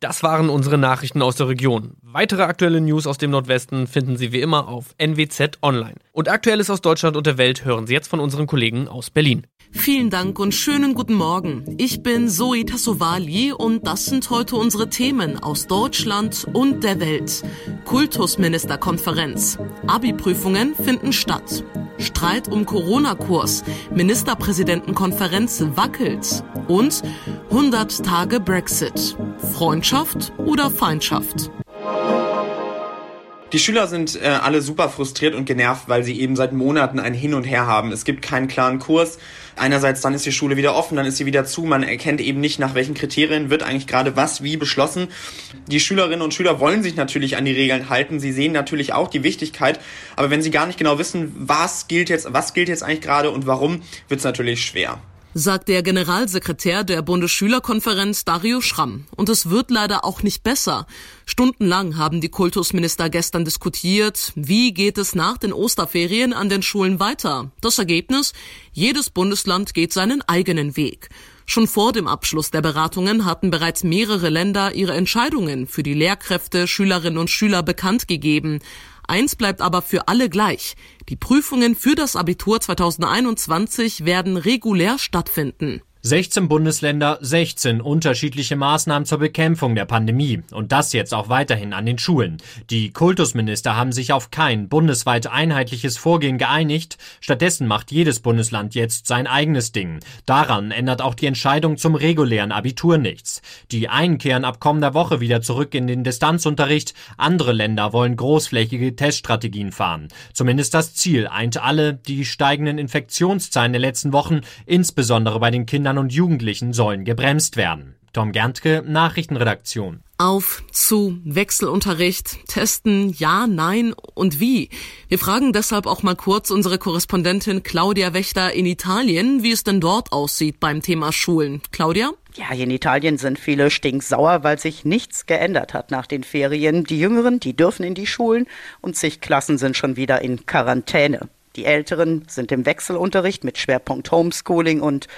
Das waren unsere Nachrichten aus der Region. Weitere aktuelle News aus dem Nordwesten finden Sie wie immer auf NWZ Online. Und Aktuelles aus Deutschland und der Welt hören Sie jetzt von unseren Kollegen aus Berlin. Vielen Dank und schönen guten Morgen. Ich bin Zoe Tassovali und das sind heute unsere Themen aus Deutschland und der Welt. Kultusministerkonferenz. Abi-Prüfungen finden statt. Streit um Corona-Kurs. Ministerpräsidentenkonferenz wackelt. Und 100 Tage Brexit. Freundschaft oder Feindschaft? Die Schüler sind äh, alle super frustriert und genervt, weil sie eben seit Monaten ein Hin und Her haben. Es gibt keinen klaren Kurs. Einerseits dann ist die Schule wieder offen, dann ist sie wieder zu. Man erkennt eben nicht, nach welchen Kriterien wird eigentlich gerade was wie beschlossen. Die Schülerinnen und Schüler wollen sich natürlich an die Regeln halten. Sie sehen natürlich auch die Wichtigkeit. Aber wenn sie gar nicht genau wissen, was gilt jetzt, was gilt jetzt eigentlich gerade und warum, wird es natürlich schwer sagt der Generalsekretär der Bundesschülerkonferenz Dario Schramm. Und es wird leider auch nicht besser. Stundenlang haben die Kultusminister gestern diskutiert, wie geht es nach den Osterferien an den Schulen weiter. Das Ergebnis? Jedes Bundesland geht seinen eigenen Weg. Schon vor dem Abschluss der Beratungen hatten bereits mehrere Länder ihre Entscheidungen für die Lehrkräfte, Schülerinnen und Schüler bekannt gegeben. Eins bleibt aber für alle gleich. Die Prüfungen für das Abitur 2021 werden regulär stattfinden. 16 Bundesländer, 16 unterschiedliche Maßnahmen zur Bekämpfung der Pandemie und das jetzt auch weiterhin an den Schulen. Die Kultusminister haben sich auf kein bundesweit einheitliches Vorgehen geeinigt, stattdessen macht jedes Bundesland jetzt sein eigenes Ding. Daran ändert auch die Entscheidung zum regulären Abitur nichts. Die einen kehren ab kommender Woche wieder zurück in den Distanzunterricht, andere Länder wollen großflächige Teststrategien fahren. Zumindest das Ziel eint alle, die steigenden Infektionszahlen der letzten Wochen, insbesondere bei den Kindern Kindern und Jugendlichen sollen gebremst werden. Tom Gerntke, Nachrichtenredaktion. Auf zu Wechselunterricht, testen, ja, nein und wie. Wir fragen deshalb auch mal kurz unsere Korrespondentin Claudia Wächter in Italien, wie es denn dort aussieht beim Thema Schulen. Claudia? Ja, hier in Italien sind viele stinksauer, weil sich nichts geändert hat nach den Ferien. Die Jüngeren, die dürfen in die Schulen und zig Klassen sind schon wieder in Quarantäne. Die Älteren sind im Wechselunterricht mit Schwerpunkt Homeschooling und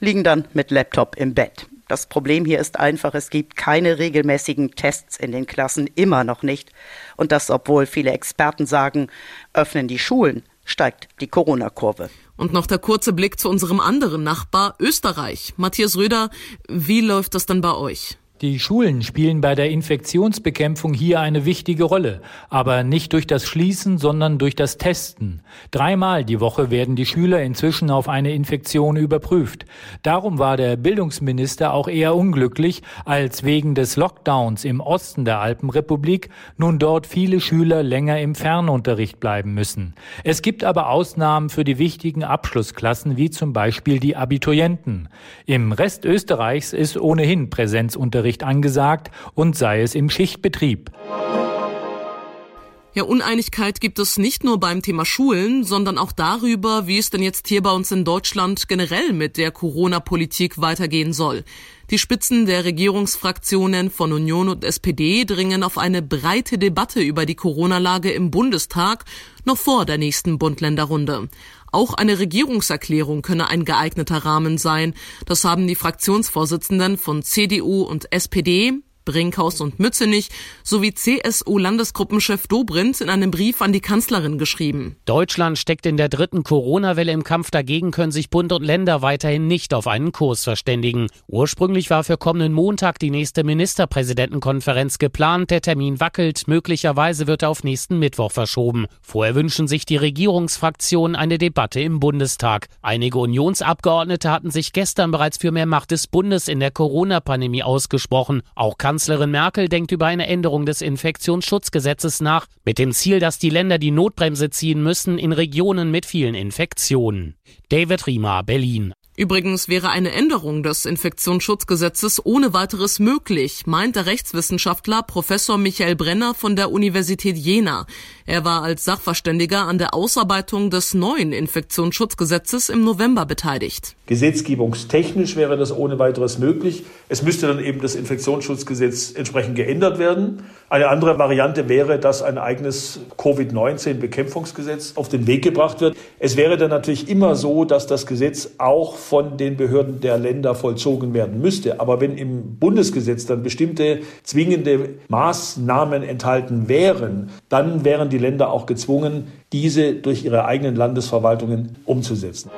liegen dann mit Laptop im Bett. Das Problem hier ist einfach, es gibt keine regelmäßigen Tests in den Klassen, immer noch nicht. Und das, obwohl viele Experten sagen, öffnen die Schulen, steigt die Corona-Kurve. Und noch der kurze Blick zu unserem anderen Nachbar Österreich. Matthias Röder, wie läuft das dann bei euch? Die Schulen spielen bei der Infektionsbekämpfung hier eine wichtige Rolle, aber nicht durch das Schließen, sondern durch das Testen. Dreimal die Woche werden die Schüler inzwischen auf eine Infektion überprüft. Darum war der Bildungsminister auch eher unglücklich, als wegen des Lockdowns im Osten der Alpenrepublik nun dort viele Schüler länger im Fernunterricht bleiben müssen. Es gibt aber Ausnahmen für die wichtigen Abschlussklassen, wie zum Beispiel die Abiturienten. Im Rest Österreichs ist ohnehin Präsenzunterricht Unterricht angesagt und sei es im Schichtbetrieb. Ja, Uneinigkeit gibt es nicht nur beim Thema Schulen, sondern auch darüber, wie es denn jetzt hier bei uns in Deutschland generell mit der Corona-Politik weitergehen soll. Die Spitzen der Regierungsfraktionen von Union und SPD dringen auf eine breite Debatte über die Corona-Lage im Bundestag noch vor der nächsten Bund-Länder-Runde. Auch eine Regierungserklärung könne ein geeigneter Rahmen sein. Das haben die Fraktionsvorsitzenden von CDU und SPD, Brinkhaus und Mützenich sowie CSU-Landesgruppenchef Dobrindt in einem Brief an die Kanzlerin geschrieben. Deutschland steckt in der dritten Corona-Welle im Kampf dagegen, können sich Bund und Länder weiterhin nicht auf einen Kurs verständigen. Ursprünglich war für kommenden Montag die nächste Ministerpräsidentenkonferenz geplant. Der Termin wackelt. Möglicherweise wird er auf nächsten Mittwoch verschoben. Vorher wünschen sich die Regierungsfraktionen eine Debatte im Bundestag. Einige Unionsabgeordnete hatten sich gestern bereits für mehr Macht des Bundes in der Corona-Pandemie ausgesprochen. Auch Kanzlerin Kanzlerin Merkel denkt über eine Änderung des Infektionsschutzgesetzes nach, mit dem Ziel, dass die Länder die Notbremse ziehen müssen in Regionen mit vielen Infektionen. David Riemer, Berlin. Übrigens wäre eine Änderung des Infektionsschutzgesetzes ohne weiteres möglich, meint der Rechtswissenschaftler Professor Michael Brenner von der Universität Jena. Er war als Sachverständiger an der Ausarbeitung des neuen Infektionsschutzgesetzes im November beteiligt. Gesetzgebungstechnisch wäre das ohne weiteres möglich. Es müsste dann eben das Infektionsschutzgesetz entsprechend geändert werden. Eine andere Variante wäre, dass ein eigenes Covid-19-Bekämpfungsgesetz auf den Weg gebracht wird. Es wäre dann natürlich immer so, dass das Gesetz auch von den Behörden der Länder vollzogen werden müsste. Aber wenn im Bundesgesetz dann bestimmte zwingende Maßnahmen enthalten wären, dann wären die Länder auch gezwungen, diese durch ihre eigenen Landesverwaltungen umzusetzen.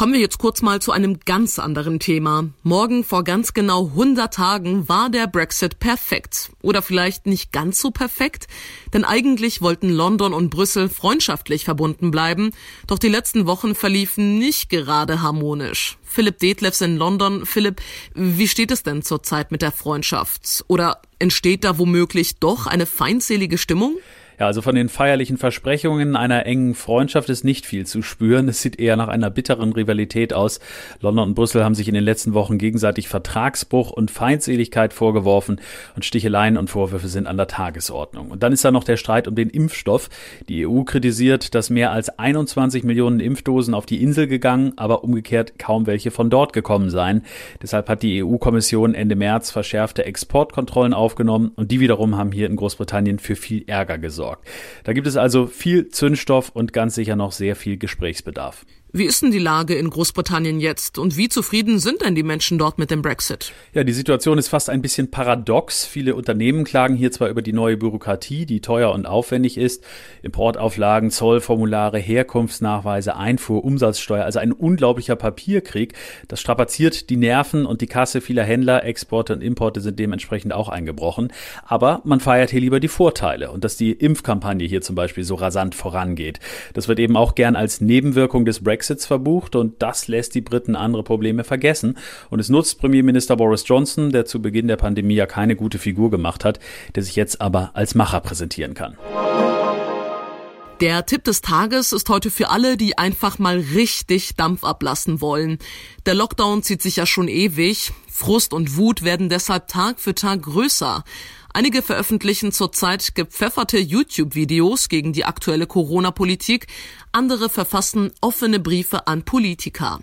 Kommen wir jetzt kurz mal zu einem ganz anderen Thema. Morgen vor ganz genau 100 Tagen war der Brexit perfekt. Oder vielleicht nicht ganz so perfekt, denn eigentlich wollten London und Brüssel freundschaftlich verbunden bleiben, doch die letzten Wochen verliefen nicht gerade harmonisch. Philipp Detlefs in London. Philipp, wie steht es denn zurzeit mit der Freundschaft? Oder entsteht da womöglich doch eine feindselige Stimmung? Ja, also von den feierlichen Versprechungen einer engen Freundschaft ist nicht viel zu spüren. Es sieht eher nach einer bitteren Rivalität aus. London und Brüssel haben sich in den letzten Wochen gegenseitig Vertragsbruch und Feindseligkeit vorgeworfen und Sticheleien und Vorwürfe sind an der Tagesordnung. Und dann ist da noch der Streit um den Impfstoff. Die EU kritisiert, dass mehr als 21 Millionen Impfdosen auf die Insel gegangen, aber umgekehrt kaum welche von dort gekommen seien. Deshalb hat die EU-Kommission Ende März verschärfte Exportkontrollen aufgenommen und die wiederum haben hier in Großbritannien für viel Ärger gesorgt gesorgt. Da gibt es also viel Zündstoff und ganz sicher noch sehr viel Gesprächsbedarf. Wie ist denn die Lage in Großbritannien jetzt und wie zufrieden sind denn die Menschen dort mit dem Brexit? Ja, die Situation ist fast ein bisschen paradox. Viele Unternehmen klagen hier zwar über die neue Bürokratie, die teuer und aufwendig ist, Importauflagen, Zollformulare, Herkunftsnachweise, Einfuhr, Umsatzsteuer, also ein unglaublicher Papierkrieg. Das strapaziert die Nerven und die Kasse vieler Händler, Exporte und Importe sind dementsprechend auch eingebrochen. Aber man feiert hier lieber die Vorteile und dass die Impfkampagne hier zum Beispiel so rasant vorangeht. Das wird eben auch gern als Nebenwirkung des Brexit Brexits verbucht und das lässt die Briten andere Probleme vergessen. Und es nutzt Premierminister Boris Johnson, der zu Beginn der Pandemie ja keine gute Figur gemacht hat, der sich jetzt aber als Macher präsentieren kann. Der Tipp des Tages ist heute für alle, die einfach mal richtig Dampf ablassen wollen. Der Lockdown zieht sich ja schon ewig. Frust und Wut werden deshalb Tag für Tag größer. Einige veröffentlichen zurzeit gepfefferte YouTube-Videos gegen die aktuelle Corona-Politik, andere verfassen offene Briefe an Politiker.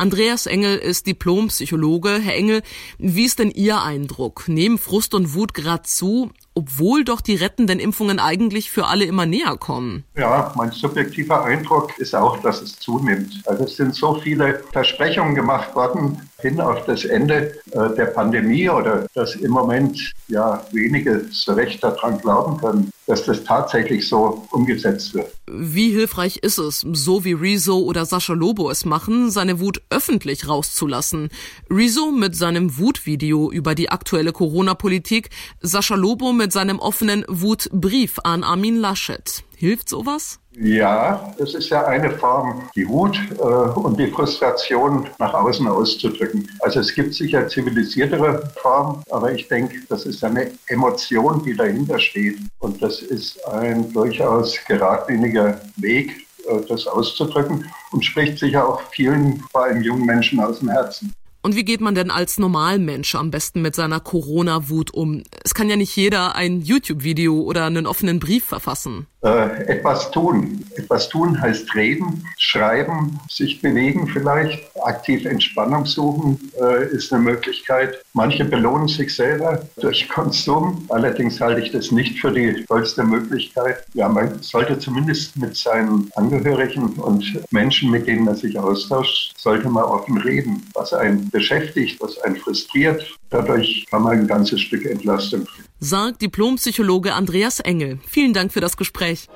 Andreas Engel ist Diplompsychologe. Herr Engel, wie ist denn Ihr Eindruck? Nehmen Frust und Wut gerade zu, obwohl doch die rettenden Impfungen eigentlich für alle immer näher kommen? Ja, mein subjektiver Eindruck ist auch, dass es zunimmt. Also es sind so viele Versprechungen gemacht worden hin auf das Ende äh, der Pandemie oder dass im Moment ja wenige so recht daran glauben können, dass das tatsächlich so umgesetzt wird. Wie hilfreich ist es, so wie Rezo oder Sascha Lobo es machen, seine Wut öffentlich rauszulassen? Rezo mit seinem Wutvideo über die aktuelle Corona-Politik, Sascha Lobo mit seinem offenen Wutbrief an Armin Laschet. Hilft sowas? Ja, das ist ja eine Form, die Wut äh, und die Frustration nach außen auszudrücken. Also es gibt sicher zivilisiertere Formen, aber ich denke, das ist eine Emotion, die dahinter steht. Und das ist ein durchaus geradliniger Weg, äh, das auszudrücken und spricht sicher auch vielen, vor allem jungen Menschen aus dem Herzen. Und wie geht man denn als Normalmensch am besten mit seiner Corona-Wut um? Es kann ja nicht jeder ein YouTube-Video oder einen offenen Brief verfassen. Äh, etwas tun. Etwas tun heißt reden, schreiben, sich bewegen vielleicht, aktiv Entspannung suchen äh, ist eine Möglichkeit. Manche belohnen sich selber durch Konsum. Allerdings halte ich das nicht für die tollste Möglichkeit. Ja, man sollte zumindest mit seinen Angehörigen und Menschen, mit denen man sich austauscht, sollte man offen reden, was einen beschäftigt, was einen frustriert. Dadurch kann man ein ganzes Stück Entlastung finden. Sagt Diplompsychologe Andreas Engel. Vielen Dank für das Gespräch.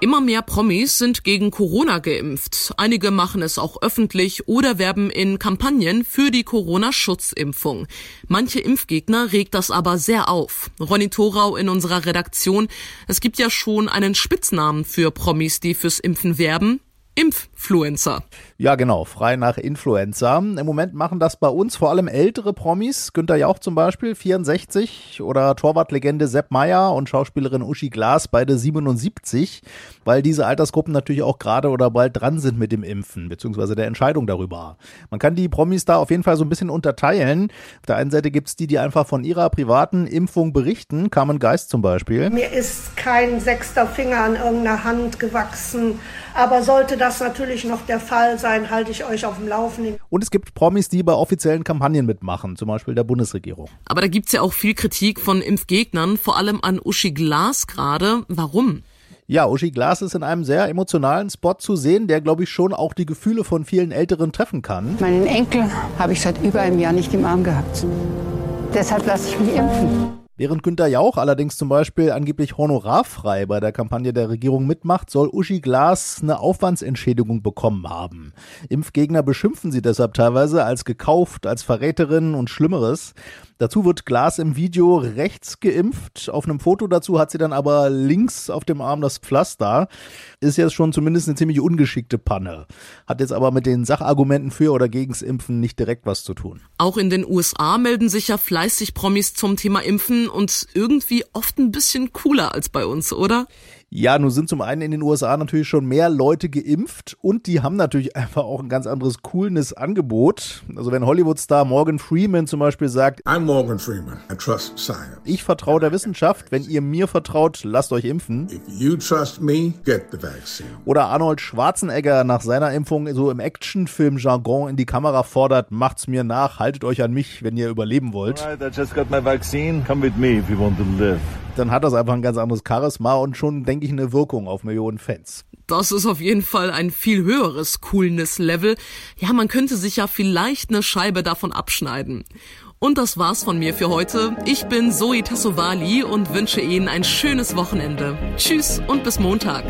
Immer mehr Promis sind gegen Corona geimpft. Einige machen es auch öffentlich oder werben in Kampagnen für die Corona-Schutzimpfung. Manche Impfgegner regt das aber sehr auf. Ronny Thorau in unserer Redaktion. Es gibt ja schon einen Spitznamen für Promis, die fürs Impfen werben. Impffluencer. Ja, genau, frei nach Influencer. Im Moment machen das bei uns vor allem ältere Promis. Günter Jauch zum Beispiel, 64, oder Torwartlegende Sepp Meyer und Schauspielerin Uschi Glas, beide 77, weil diese Altersgruppen natürlich auch gerade oder bald dran sind mit dem Impfen, beziehungsweise der Entscheidung darüber. Man kann die Promis da auf jeden Fall so ein bisschen unterteilen. Auf der einen Seite gibt's die, die einfach von ihrer privaten Impfung berichten, Carmen Geist zum Beispiel. Mir ist kein sechster Finger an irgendeiner Hand gewachsen, aber sollte das natürlich noch der Fall sein, halte ich euch auf dem Laufenden. Und es gibt Promis, die bei offiziellen Kampagnen mitmachen, zum Beispiel der Bundesregierung. Aber da gibt's ja auch viel Kritik von Impfgegnern, vor allem an Uschi Glas gerade. Warum? Ja, Uschi Glas ist in einem sehr emotionalen Spot zu sehen, der, glaube ich, schon auch die Gefühle von vielen Älteren treffen kann. Meinen Enkel habe ich seit über einem Jahr nicht im Arm gehabt. Deshalb lasse ich mich impfen. Während Günter Jauch allerdings zum Beispiel angeblich honorarfrei bei der Kampagne der Regierung mitmacht, soll Uschi Glas eine Aufwandsentschädigung bekommen haben. Impfgegner beschimpfen sie deshalb teilweise als gekauft, als Verräterin und Schlimmeres. Dazu wird Glas im Video rechts geimpft. Auf einem Foto dazu hat sie dann aber links auf dem Arm das Pflaster. Ist jetzt schon zumindest eine ziemlich ungeschickte Panne. Hat jetzt aber mit den Sachargumenten für oder gegens Impfen nicht direkt was zu tun. Auch in den USA melden sich ja fleißig Promis zum Thema Impfen und irgendwie oft ein bisschen cooler als bei uns, oder? Ja, nun sind zum einen in den USA natürlich schon mehr Leute geimpft und die haben natürlich einfach auch ein ganz anderes Coolness-Angebot. Also wenn Hollywood-Star Morgan Freeman zum Beispiel sagt, I'm Morgan Freeman, I trust science. Ich vertraue der Wissenschaft, wenn ihr mir vertraut, lasst euch impfen. If you trust me, get the vaccine. Oder Arnold Schwarzenegger nach seiner Impfung so im Actionfilm-Jargon in die Kamera fordert, macht's mir nach, haltet euch an mich, wenn ihr überleben wollt. Alright, I just got my vaccine. Come with me if you want to live dann hat das einfach ein ganz anderes Charisma und schon, denke ich, eine Wirkung auf Millionen Fans. Das ist auf jeden Fall ein viel höheres Coolness-Level. Ja, man könnte sich ja vielleicht eine Scheibe davon abschneiden. Und das war's von mir für heute. Ich bin Zoe Tassovali und wünsche Ihnen ein schönes Wochenende. Tschüss und bis Montag.